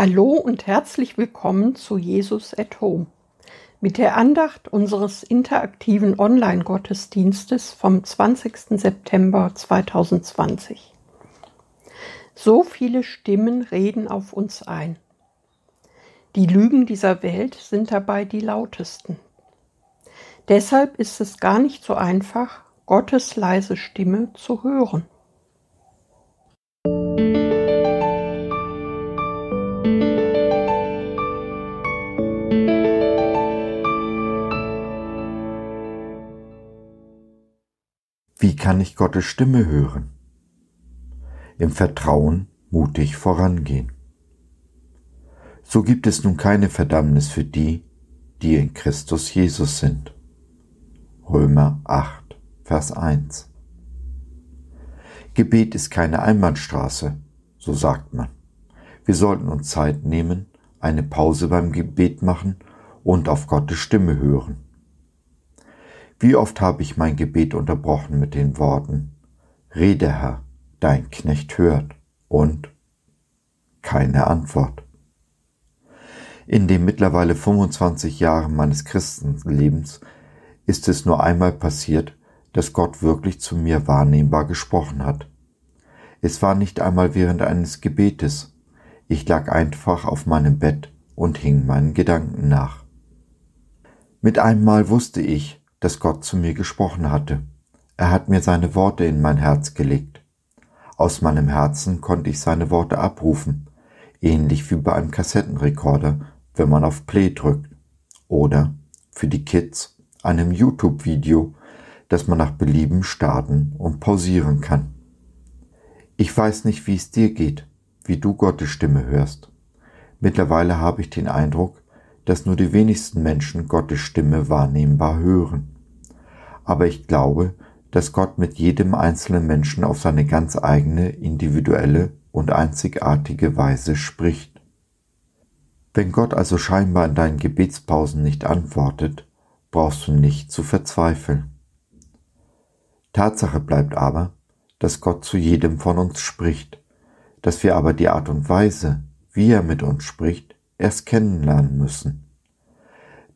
Hallo und herzlich willkommen zu Jesus at Home mit der Andacht unseres interaktiven Online-Gottesdienstes vom 20. September 2020. So viele Stimmen reden auf uns ein. Die Lügen dieser Welt sind dabei die lautesten. Deshalb ist es gar nicht so einfach, Gottes leise Stimme zu hören. Kann ich Gottes Stimme hören? Im Vertrauen mutig vorangehen. So gibt es nun keine Verdammnis für die, die in Christus Jesus sind. Römer 8, Vers 1. Gebet ist keine Einbahnstraße, so sagt man. Wir sollten uns Zeit nehmen, eine Pause beim Gebet machen und auf Gottes Stimme hören. Wie oft habe ich mein Gebet unterbrochen mit den Worten, Rede Herr, dein Knecht hört und keine Antwort. In den mittlerweile 25 Jahren meines Christenlebens ist es nur einmal passiert, dass Gott wirklich zu mir wahrnehmbar gesprochen hat. Es war nicht einmal während eines Gebetes. Ich lag einfach auf meinem Bett und hing meinen Gedanken nach. Mit einmal wusste ich, dass Gott zu mir gesprochen hatte. Er hat mir seine Worte in mein Herz gelegt. Aus meinem Herzen konnte ich seine Worte abrufen, ähnlich wie bei einem Kassettenrekorder, wenn man auf Play drückt. Oder für die Kids einem YouTube-Video, das man nach Belieben starten und pausieren kann. Ich weiß nicht, wie es dir geht, wie du Gottes Stimme hörst. Mittlerweile habe ich den Eindruck, dass nur die wenigsten Menschen Gottes Stimme wahrnehmbar hören. Aber ich glaube, dass Gott mit jedem einzelnen Menschen auf seine ganz eigene, individuelle und einzigartige Weise spricht. Wenn Gott also scheinbar in deinen Gebetspausen nicht antwortet, brauchst du nicht zu verzweifeln. Tatsache bleibt aber, dass Gott zu jedem von uns spricht, dass wir aber die Art und Weise, wie er mit uns spricht, erst kennenlernen müssen.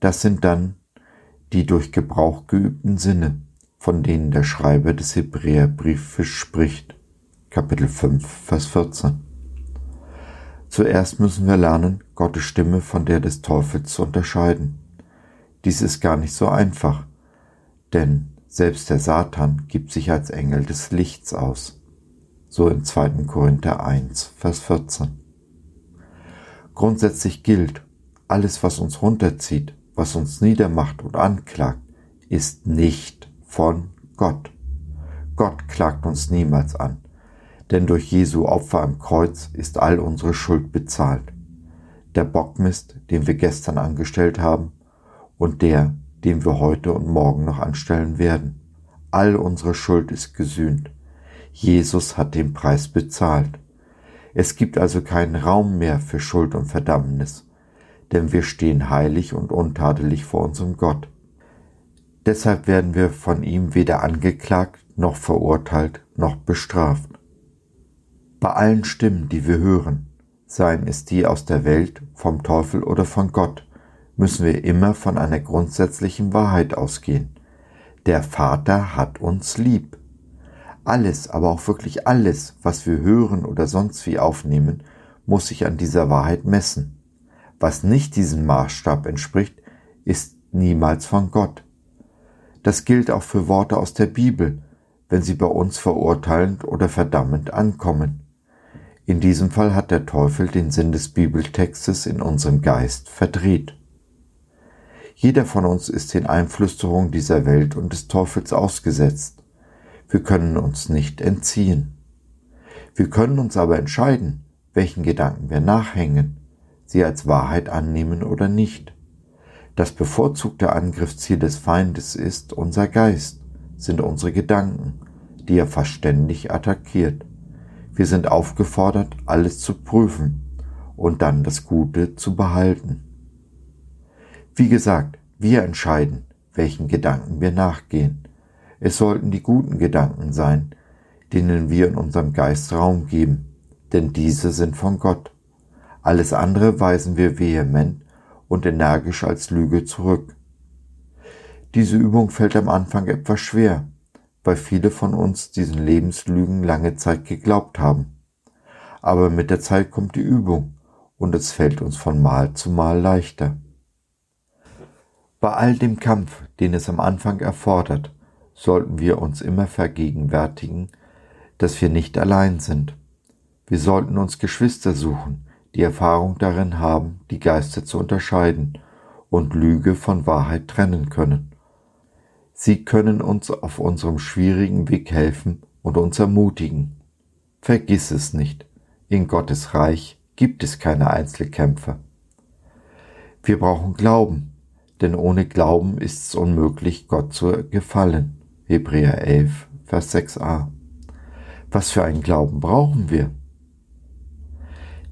Das sind dann die durch Gebrauch geübten Sinne, von denen der Schreiber des Hebräerbriefes spricht. Kapitel 5, Vers 14. Zuerst müssen wir lernen, Gottes Stimme von der des Teufels zu unterscheiden. Dies ist gar nicht so einfach, denn selbst der Satan gibt sich als Engel des Lichts aus. So in 2. Korinther 1, Vers 14. Grundsätzlich gilt, alles, was uns runterzieht, was uns niedermacht und anklagt, ist nicht von Gott. Gott klagt uns niemals an, denn durch Jesu Opfer am Kreuz ist all unsere Schuld bezahlt. Der Bockmist, den wir gestern angestellt haben, und der, den wir heute und morgen noch anstellen werden. All unsere Schuld ist gesühnt. Jesus hat den Preis bezahlt. Es gibt also keinen Raum mehr für Schuld und Verdammnis, denn wir stehen heilig und untadelig vor unserem Gott. Deshalb werden wir von ihm weder angeklagt, noch verurteilt, noch bestraft. Bei allen Stimmen, die wir hören, seien es die aus der Welt, vom Teufel oder von Gott, müssen wir immer von einer grundsätzlichen Wahrheit ausgehen. Der Vater hat uns lieb. Alles, aber auch wirklich alles, was wir hören oder sonst wie aufnehmen, muss sich an dieser Wahrheit messen. Was nicht diesem Maßstab entspricht, ist niemals von Gott. Das gilt auch für Worte aus der Bibel, wenn sie bei uns verurteilend oder verdammend ankommen. In diesem Fall hat der Teufel den Sinn des Bibeltextes in unserem Geist verdreht. Jeder von uns ist den Einflüsterungen dieser Welt und des Teufels ausgesetzt. Wir können uns nicht entziehen. Wir können uns aber entscheiden, welchen Gedanken wir nachhängen sie als Wahrheit annehmen oder nicht. Das bevorzugte Angriffsziel des Feindes ist unser Geist, sind unsere Gedanken, die er fast attackiert. Wir sind aufgefordert, alles zu prüfen und dann das Gute zu behalten. Wie gesagt, wir entscheiden, welchen Gedanken wir nachgehen. Es sollten die guten Gedanken sein, denen wir in unserem Geist Raum geben, denn diese sind von Gott. Alles andere weisen wir vehement und energisch als Lüge zurück. Diese Übung fällt am Anfang etwas schwer, weil viele von uns diesen Lebenslügen lange Zeit geglaubt haben. Aber mit der Zeit kommt die Übung und es fällt uns von Mal zu Mal leichter. Bei all dem Kampf, den es am Anfang erfordert, sollten wir uns immer vergegenwärtigen, dass wir nicht allein sind. Wir sollten uns Geschwister suchen, die Erfahrung darin haben, die Geister zu unterscheiden und Lüge von Wahrheit trennen können. Sie können uns auf unserem schwierigen Weg helfen und uns ermutigen. Vergiss es nicht, in Gottes Reich gibt es keine Einzelkämpfer. Wir brauchen Glauben, denn ohne Glauben ist es unmöglich, Gott zu gefallen. Hebräer 11, Vers 6a. Was für einen Glauben brauchen wir?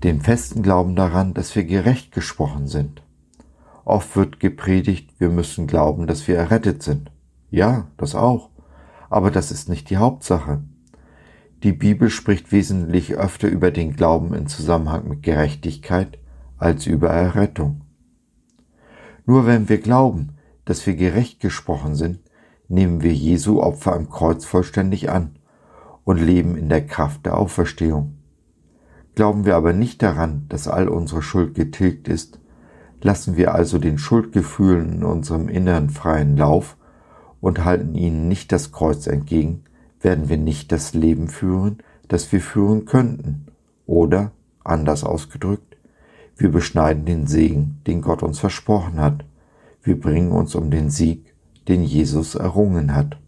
Den festen Glauben daran, dass wir gerecht gesprochen sind. Oft wird gepredigt, wir müssen glauben, dass wir errettet sind. Ja, das auch. Aber das ist nicht die Hauptsache. Die Bibel spricht wesentlich öfter über den Glauben in Zusammenhang mit Gerechtigkeit als über Errettung. Nur wenn wir glauben, dass wir gerecht gesprochen sind, nehmen wir Jesu Opfer am Kreuz vollständig an und leben in der Kraft der Auferstehung. Glauben wir aber nicht daran, dass all unsere Schuld getilgt ist, lassen wir also den Schuldgefühlen in unserem Innern freien Lauf und halten ihnen nicht das Kreuz entgegen, werden wir nicht das Leben führen, das wir führen könnten. Oder, anders ausgedrückt, wir beschneiden den Segen, den Gott uns versprochen hat. Wir bringen uns um den Sieg, den Jesus errungen hat.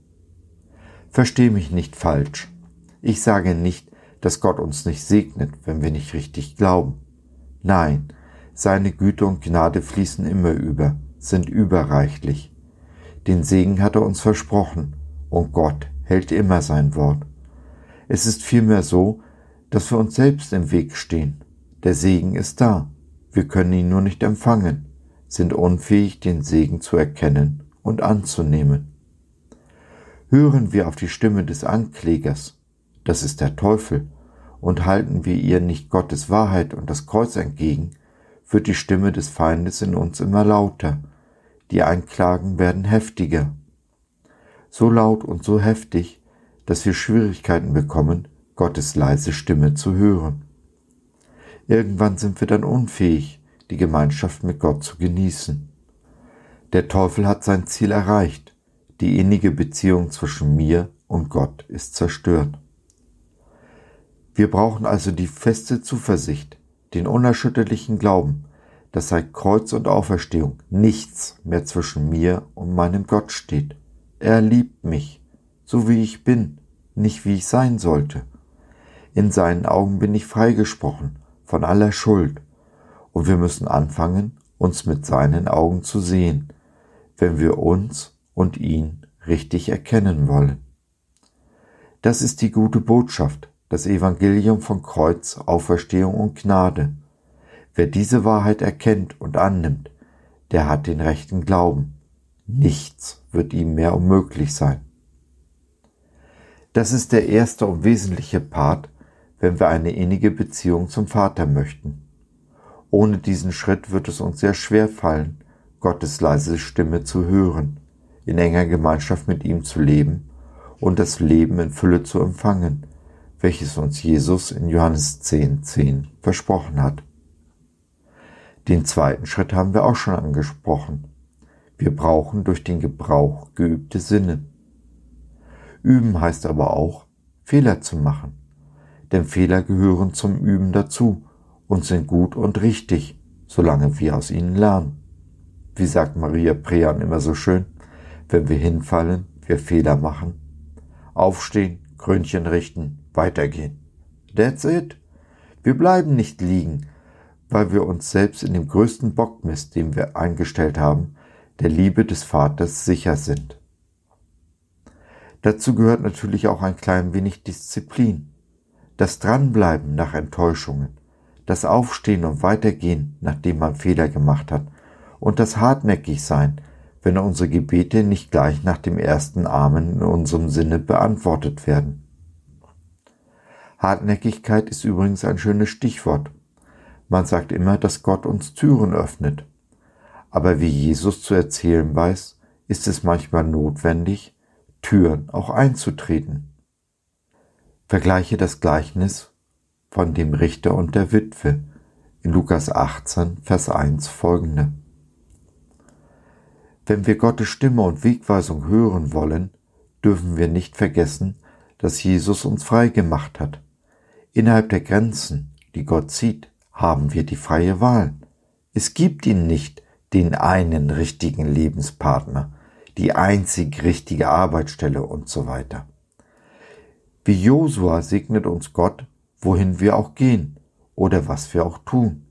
Versteh mich nicht falsch. Ich sage nicht, dass Gott uns nicht segnet, wenn wir nicht richtig glauben. Nein, seine Güte und Gnade fließen immer über, sind überreichlich. Den Segen hat er uns versprochen, und Gott hält immer sein Wort. Es ist vielmehr so, dass wir uns selbst im Weg stehen. Der Segen ist da, wir können ihn nur nicht empfangen, sind unfähig, den Segen zu erkennen und anzunehmen. Hören wir auf die Stimme des Anklägers, das ist der Teufel, und halten wir ihr nicht Gottes Wahrheit und das Kreuz entgegen, wird die Stimme des Feindes in uns immer lauter die Einklagen werden heftiger. So laut und so heftig, dass wir Schwierigkeiten bekommen, Gottes leise Stimme zu hören. Irgendwann sind wir dann unfähig, die Gemeinschaft mit Gott zu genießen. Der Teufel hat sein Ziel erreicht, die innige Beziehung zwischen mir und Gott ist zerstört. Wir brauchen also die feste Zuversicht, den unerschütterlichen Glauben, dass seit Kreuz und Auferstehung nichts mehr zwischen mir und meinem Gott steht. Er liebt mich, so wie ich bin, nicht wie ich sein sollte. In seinen Augen bin ich freigesprochen von aller Schuld, und wir müssen anfangen, uns mit seinen Augen zu sehen, wenn wir uns und ihn richtig erkennen wollen. Das ist die gute Botschaft, das Evangelium von Kreuz, Auferstehung und Gnade. Wer diese Wahrheit erkennt und annimmt, der hat den rechten Glauben. Nichts wird ihm mehr unmöglich sein. Das ist der erste und wesentliche Part, wenn wir eine innige Beziehung zum Vater möchten. Ohne diesen Schritt wird es uns sehr schwer fallen, Gottes leise Stimme zu hören, in enger Gemeinschaft mit ihm zu leben und das Leben in Fülle zu empfangen, welches uns Jesus in Johannes 10, 10 versprochen hat. Den zweiten Schritt haben wir auch schon angesprochen. Wir brauchen durch den Gebrauch geübte Sinne. Üben heißt aber auch, Fehler zu machen. Denn Fehler gehören zum Üben dazu und sind gut und richtig, solange wir aus ihnen lernen. Wie sagt Maria Prean immer so schön, wenn wir hinfallen, wir Fehler machen, aufstehen, Krönchen richten, weitergehen. That's it. Wir bleiben nicht liegen, weil wir uns selbst in dem größten Bockmist, den wir eingestellt haben, der Liebe des Vaters sicher sind. Dazu gehört natürlich auch ein klein wenig Disziplin, das Dranbleiben nach Enttäuschungen, das Aufstehen und Weitergehen, nachdem man Fehler gemacht hat, und das Hartnäckigsein, wenn unsere Gebete nicht gleich nach dem ersten Amen in unserem Sinne beantwortet werden. Hartnäckigkeit ist übrigens ein schönes Stichwort Man sagt immer, dass Gott uns Türen öffnet. Aber wie Jesus zu erzählen weiß, ist es manchmal notwendig, Türen auch einzutreten. Vergleiche das Gleichnis von dem Richter und der Witwe in Lukas 18, Vers 1 folgende. Wenn wir Gottes Stimme und Wegweisung hören wollen, dürfen wir nicht vergessen, dass Jesus uns frei gemacht hat. Innerhalb der Grenzen, die Gott zieht, haben wir die freie Wahl. Es gibt ihn nicht, den einen richtigen Lebenspartner, die einzig richtige Arbeitsstelle und so weiter. Wie Josua segnet uns Gott, wohin wir auch gehen oder was wir auch tun.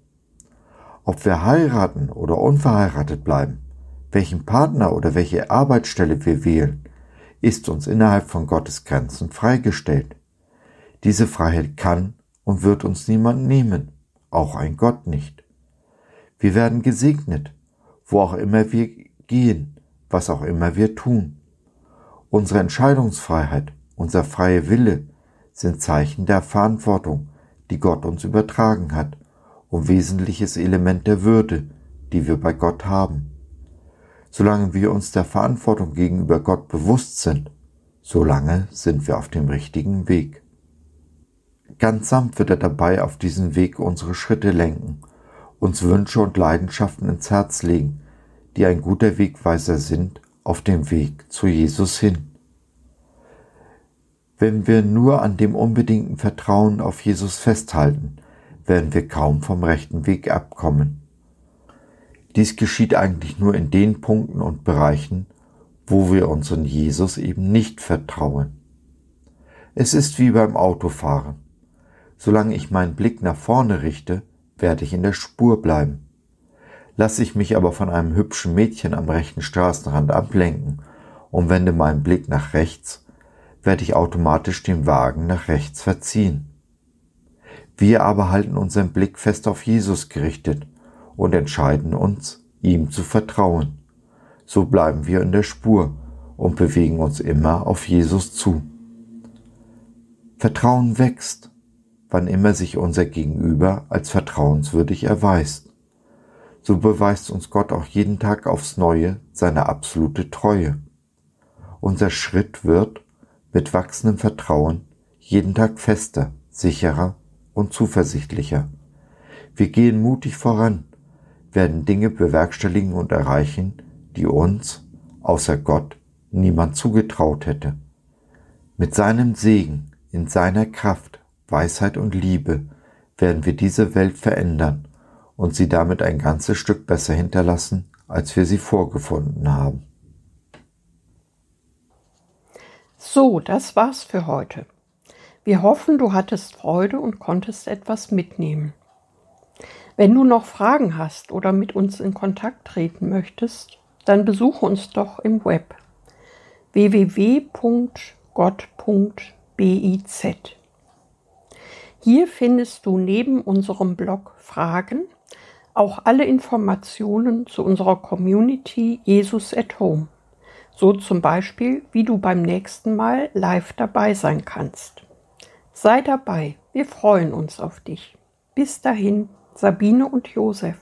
Ob wir heiraten oder unverheiratet bleiben, welchen Partner oder welche Arbeitsstelle wir wählen, ist uns innerhalb von Gottes Grenzen freigestellt. Diese Freiheit kann und wird uns niemand nehmen, auch ein Gott nicht. Wir werden gesegnet, wo auch immer wir gehen, was auch immer wir tun. Unsere Entscheidungsfreiheit, unser freier Wille sind Zeichen der Verantwortung, die Gott uns übertragen hat und wesentliches Element der Würde, die wir bei Gott haben. Solange wir uns der Verantwortung gegenüber Gott bewusst sind, solange sind wir auf dem richtigen Weg. Ganz sanft wird er dabei auf diesen Weg unsere Schritte lenken, uns Wünsche und Leidenschaften ins Herz legen, die ein guter Wegweiser sind auf dem Weg zu Jesus hin. Wenn wir nur an dem unbedingten Vertrauen auf Jesus festhalten, werden wir kaum vom rechten Weg abkommen. Dies geschieht eigentlich nur in den Punkten und Bereichen, wo wir unseren Jesus eben nicht vertrauen. Es ist wie beim Autofahren. Solange ich meinen Blick nach vorne richte, werde ich in der Spur bleiben. Lasse ich mich aber von einem hübschen Mädchen am rechten Straßenrand ablenken und wende meinen Blick nach rechts, werde ich automatisch den Wagen nach rechts verziehen. Wir aber halten unseren Blick fest auf Jesus gerichtet und entscheiden uns, ihm zu vertrauen. So bleiben wir in der Spur und bewegen uns immer auf Jesus zu. Vertrauen wächst, wann immer sich unser Gegenüber als vertrauenswürdig erweist. So beweist uns Gott auch jeden Tag aufs Neue seine absolute Treue. Unser Schritt wird mit wachsendem Vertrauen jeden Tag fester, sicherer und zuversichtlicher. Wir gehen mutig voran, werden Dinge bewerkstelligen und erreichen, die uns, außer Gott, niemand zugetraut hätte. Mit seinem Segen, in seiner Kraft, Weisheit und Liebe werden wir diese Welt verändern und sie damit ein ganzes Stück besser hinterlassen, als wir sie vorgefunden haben. So, das war's für heute. Wir hoffen, du hattest Freude und konntest etwas mitnehmen. Wenn du noch Fragen hast oder mit uns in Kontakt treten möchtest, dann besuche uns doch im Web www.gott.biz. Hier findest du neben unserem Blog Fragen auch alle Informationen zu unserer Community Jesus at Home. So zum Beispiel, wie du beim nächsten Mal live dabei sein kannst. Sei dabei, wir freuen uns auf dich. Bis dahin. Sabine und Josef.